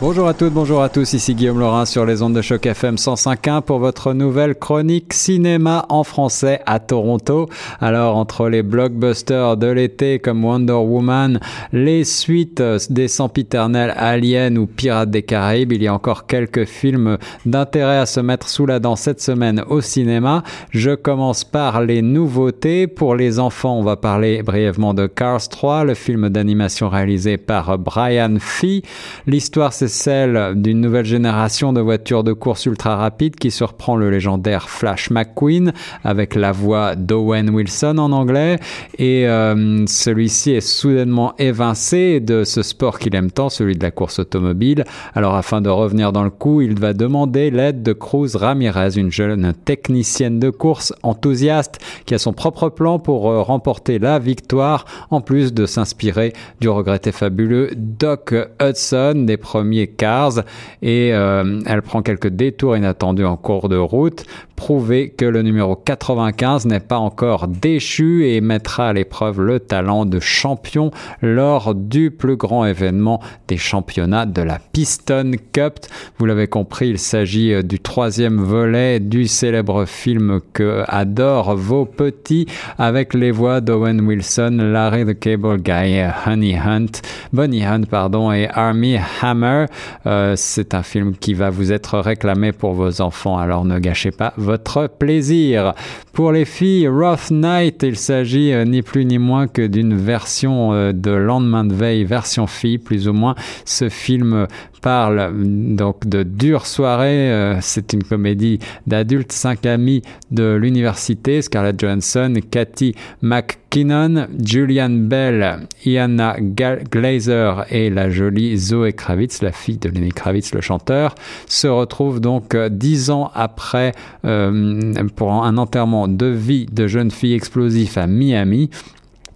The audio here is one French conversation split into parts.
Bonjour à toutes, bonjour à tous, ici Guillaume Laurin sur les ondes de choc FM 105.1 pour votre nouvelle chronique cinéma en français à Toronto. Alors entre les blockbusters de l'été comme Wonder Woman, les suites des sempiternels Alien ou Pirates des Caraïbes, il y a encore quelques films d'intérêt à se mettre sous la dent cette semaine au cinéma. Je commence par les nouveautés. Pour les enfants, on va parler brièvement de Cars 3, le film d'animation réalisé par Brian Fee. L'histoire c'est celle d'une nouvelle génération de voitures de course ultra rapides qui surprend le légendaire Flash McQueen avec la voix d'Owen Wilson en anglais. Et euh, celui-ci est soudainement évincé de ce sport qu'il aime tant, celui de la course automobile. Alors afin de revenir dans le coup, il va demander l'aide de Cruz Ramirez, une jeune technicienne de course enthousiaste qui a son propre plan pour euh, remporter la victoire, en plus de s'inspirer du regretté fabuleux Doc Hudson des premiers Cars et euh, elle prend quelques détours inattendus en cours de route, prouver que le numéro 95 n'est pas encore déchu et mettra à l'épreuve le talent de champion lors du plus grand événement des championnats de la Piston Cup. Vous l'avez compris, il s'agit euh, du troisième volet du célèbre film que adorent vos petits avec les voix d'Owen Wilson, Larry the Cable Guy, Honey Hunt, Bonnie Hunt pardon et Army Hammer. Euh, c'est un film qui va vous être réclamé pour vos enfants, alors ne gâchez pas votre plaisir. Pour les filles, Rough Night, il s'agit euh, ni plus ni moins que d'une version euh, de Lendemain de veille, version fille, plus ou moins. Ce film parle donc de dure soirée. c'est une comédie d'adultes, cinq amis de l'université, Scarlett Johansson, Cathy Mc Kinnon, Julian Bell, Iana Glazer et la jolie Zoe Kravitz, la fille de Lenny Kravitz, le chanteur, se retrouvent donc euh, dix ans après euh, pour un enterrement de vie de jeune fille explosif à Miami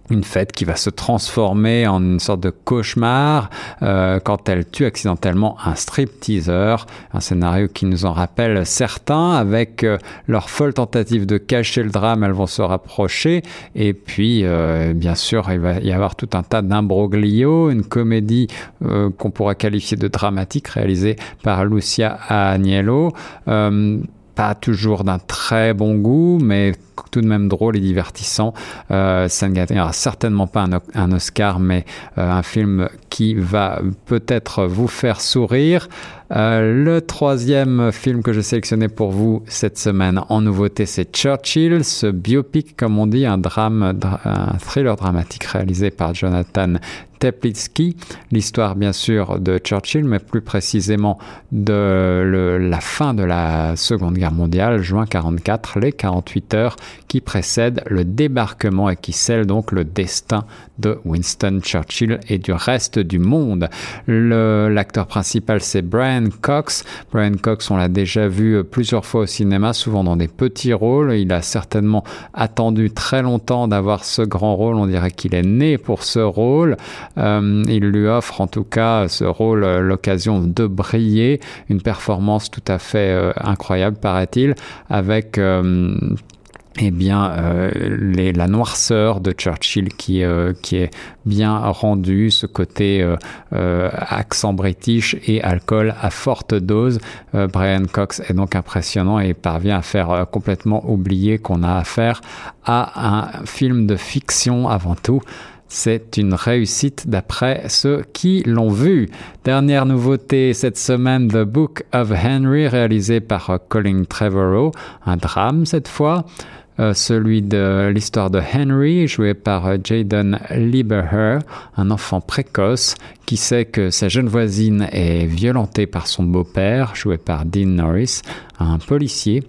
une fête qui va se transformer en une sorte de cauchemar euh, quand elle tue accidentellement un stripteaseur, un scénario qui nous en rappelle certains avec euh, leur folle tentative de cacher le drame, elles vont se rapprocher et puis euh, bien sûr il va y avoir tout un tas d'imbroglio, une comédie qu'on pourra qualifier de dramatique réalisée par Lucia Agnello. Pas toujours d'un très bon goût, mais tout de même drôle et divertissant. Euh, ça ne gagnera certainement pas un, Oscar, mais euh, un film qui va peut-être vous faire sourire. Euh, le troisième film que j'ai sélectionné pour vous cette semaine en nouveauté, c'est Churchill, ce biopic, comme on dit, un drame, thriller dramatique réalisé par Jonathan Teplitsky, l'histoire bien sûr de Churchill, mais plus précisément de la fin de la Seconde Guerre mondiale, juin 44, les 48 heures qui précèdent le débarquement et qui scellent donc le destin de Winston Churchill et du reste du monde. L'acteur principal c'est Brian Cox. Brian Cox, on l'a déjà vu plusieurs fois au cinéma, souvent dans des petits rôles. Il a certainement attendu très longtemps d'avoir ce grand rôle. On dirait qu'il est né pour ce rôle. Euh, il lui offre en tout cas ce rôle euh, l'occasion de briller, une performance tout à fait euh, incroyable paraît-il, avec eh bien, euh, les, la noirceur de Churchill qui, euh, qui est bien rendue, ce côté euh, euh accent british et alcool à forte dose. Euh, Brian Cox est donc impressionnant et parvient à faire complètement oublier qu'on a affaire à un film de fiction avant tout. C'est une réussite d'après ceux qui l'ont vu. Dernière nouveauté cette semaine, The Book of Henry, réalisé par Colin Trevorrow, un drame cette fois. Euh, celui de l'histoire de Henry, joué par euh, Jaden Lieberher, un enfant précoce qui sait que sa jeune voisine est violentée par son beau-père, joué par Dean Norris, un policier.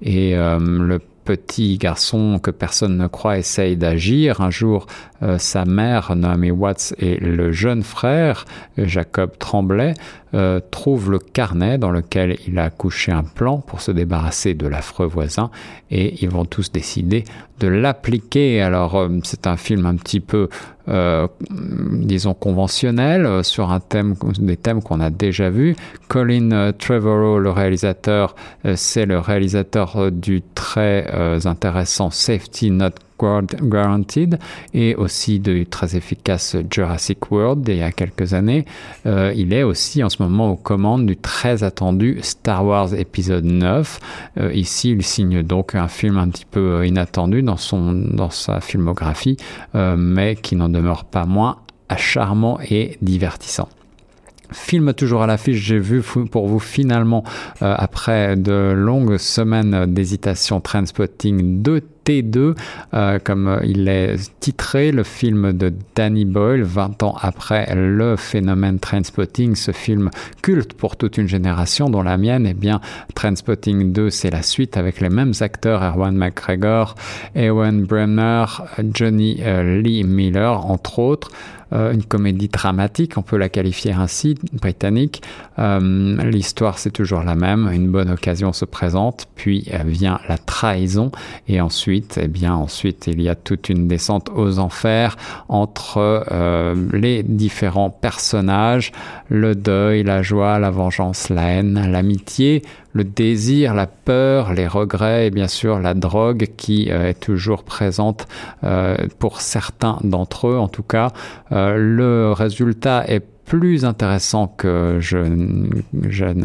Et euh, le petit garçon que personne ne croit essaye d'agir. Un jour, euh, sa mère, Naomi Watts, et le jeune frère, Jacob Tremblay, euh, trouvent le carnet dans lequel il a couché un plan pour se débarrasser de l'affreux voisin et ils vont tous décider de l'appliquer. Alors, euh, c'est un film un petit peu disons conventionnel sur un thème, des thèmes qu'on a déjà vus. Colin Trevorrow, le réalisateur, c'est le réalisateur du très intéressant Safety Not Guaranteed et aussi de très efficace Jurassic World il y a quelques années. Euh, il est aussi en ce moment aux commandes du très attendu Star Wars épisode 9. Euh, ici, il signe donc un film un petit peu inattendu dans, son, dans sa filmographie, mais qui n'en demeure pas moins charmant et divertissant. Film toujours à l'affiche, j'ai vu pour vous finalement, euh, après de longues semaines d'hésitation, Transpotting 2 T2, euh, comme il est titré, le film de Danny Boyle, 20 ans après le phénomène Transpotting, ce film culte pour toute une génération, dont la mienne, eh bien, Transpotting 2, c'est la suite avec les mêmes acteurs, Erwan McGregor, Ewan Bremner, Johnny euh, Lee Miller, entre autres. Euh, une comédie dramatique, on peut la qualifier ainsi, britannique. Euh, l'histoire, c'est toujours la même. Une bonne occasion se présente, puis vient la trahison, et ensuite, eh bien, ensuite, il y a toute une descente aux enfers entre euh, les différents personnages, le deuil, la joie, la vengeance, la haine, l'amitié, le désir, la peur, les regrets et bien sûr la drogue qui euh, est toujours présente euh, pour certains d'entre eux en tout cas. Le résultat est plus intéressant que je,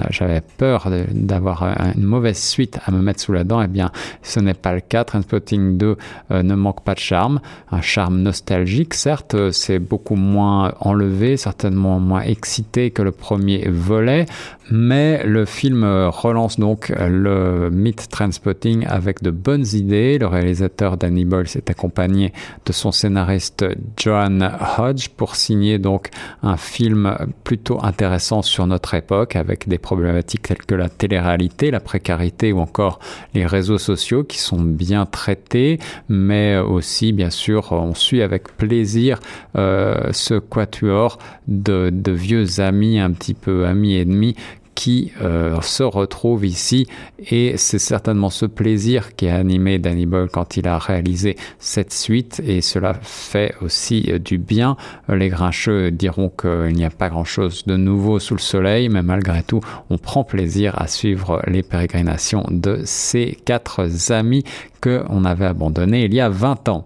j'avais peur d'avoir une mauvaise suite à me mettre sous la dent, eh bien, ce n'est pas le cas. Transpotting 2 euh, ne manque pas de charme, un charme nostalgique, certes, c'est beaucoup moins enlevé, certainement moins excité que le premier volet, mais le film relance donc le mythe Transpotting avec de bonnes idées. Le réalisateur Danny Boyle s'est accompagné de son scénariste Joan Hodge pour signer donc un film plutôt intéressant sur notre époque avec des problématiques telles que la télé-réalité, la précarité ou encore les réseaux sociaux qui sont bien traités, mais aussi bien sûr on suit avec plaisir euh, ce quatuor de, de vieux amis, un petit peu amis ennemis qui euh, se retrouve ici et c'est certainement ce plaisir qui a animé Danny Boyle quand il a réalisé cette suite et cela fait aussi euh, du bien. Les grincheux diront qu'il n'y a pas grand-chose de nouveau sous le soleil, mais malgré tout, on prend plaisir à suivre les pérégrinations de ces quatre amis que on avait abandonnés il y a 20 ans.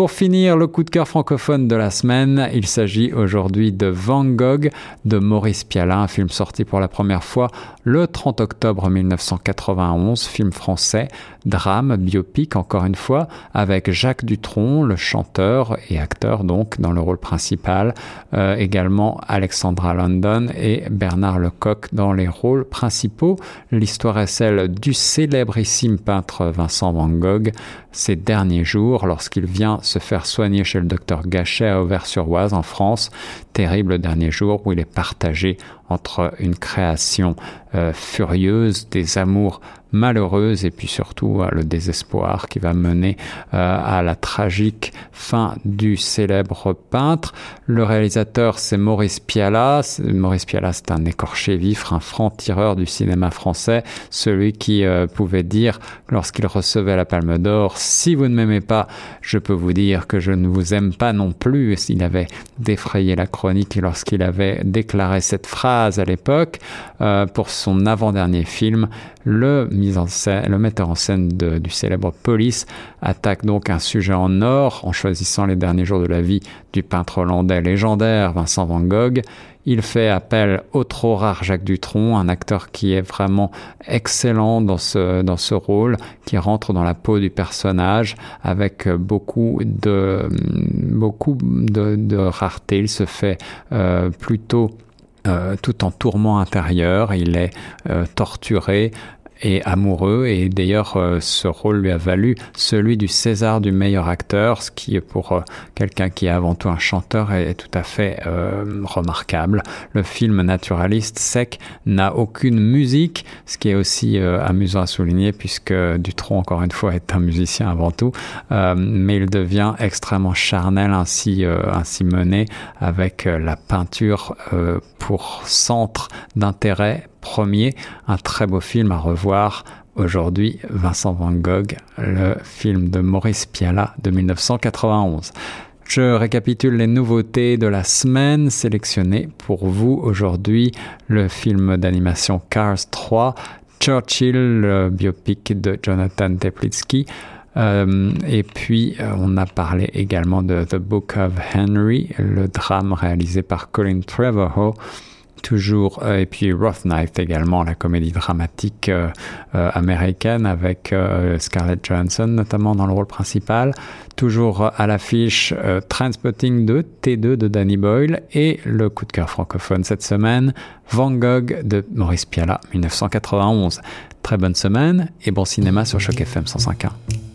Pour finir, le coup de cœur francophone de la semaine, il s'agit aujourd'hui de Van Gogh de Maurice Piala, un film sorti pour la première fois le 30 octobre 1991, film français, drame, biopic encore une fois, avec Jacques Dutronc, le chanteur et acteur donc dans le rôle principal, euh, également Alexandra London et Bernard Lecoq dans les rôles principaux. L'histoire est celle du célébrissime peintre Vincent Van Gogh, ces derniers jours lorsqu'il vient se faire soigner chez le docteur Gachet à Auvers-sur-Oise en France. Terrible dernier jour où il est partagé entre une création euh, furieuse, des amours malheureuse et puis surtout le désespoir qui va mener euh, à la tragique fin du célèbre peintre. Le réalisateur, c'est Maurice Piala. Maurice Piala, c'est un écorché vif, un franc-tireur du cinéma français, celui qui euh, pouvait dire lorsqu'il recevait la Palme d'Or, si vous ne m'aimez pas, je peux vous dire que je ne vous aime pas non plus. Il avait défrayé la chronique lorsqu'il avait déclaré cette phrase à l'époque euh, pour son avant-dernier film, le metteur en scène du célèbre Police attaque donc un sujet en or en choisissant les derniers jours de la vie du peintre hollandais légendaire Vincent van Gogh. Il fait appel au trop rare Jacques Dutronc, un acteur qui est vraiment excellent dans ce, dans ce rôle, qui rentre dans la peau du personnage avec beaucoup de, beaucoup rareté. Il se fait euh, plutôt euh, tout en tourment intérieur, il est euh, torturé, et amoureux. Et d'ailleurs, euh, ce rôle lui a valu celui du César du meilleur acteur, ce qui, pour euh, quelqu'un qui est avant tout un chanteur, est, tout à fait euh, remarquable. Le film naturaliste sec n'a aucune musique, ce qui est aussi amusant à souligner, puisque Dutronc, encore une fois, est un musicien avant tout, mais il devient extrêmement charnel ainsi, ainsi mené avec la peinture pour centre d'intérêt un très beau film à revoir aujourd'hui, Vincent Van Gogh, le film de Maurice Piala de 1991. Je récapitule les nouveautés de la semaine sélectionnées pour vous aujourd'hui. Le film d'animation Cars 3, Churchill, le biopic de Jonathan Teplitsky, et puis, on a parlé également de The Book of Henry, le drame réalisé par Colin Trevorrow toujours et puis Rough Night également la comédie dramatique américaine avec Scarlett Johansson notamment dans le rôle principal toujours à l'affiche euh, Transpotting 2, T2 de Danny Boyle et le coup de cœur francophone cette semaine, Van Gogh de Maurice Piala, 1991. Très bonne semaine et bon cinéma sur Choc FM 105.1.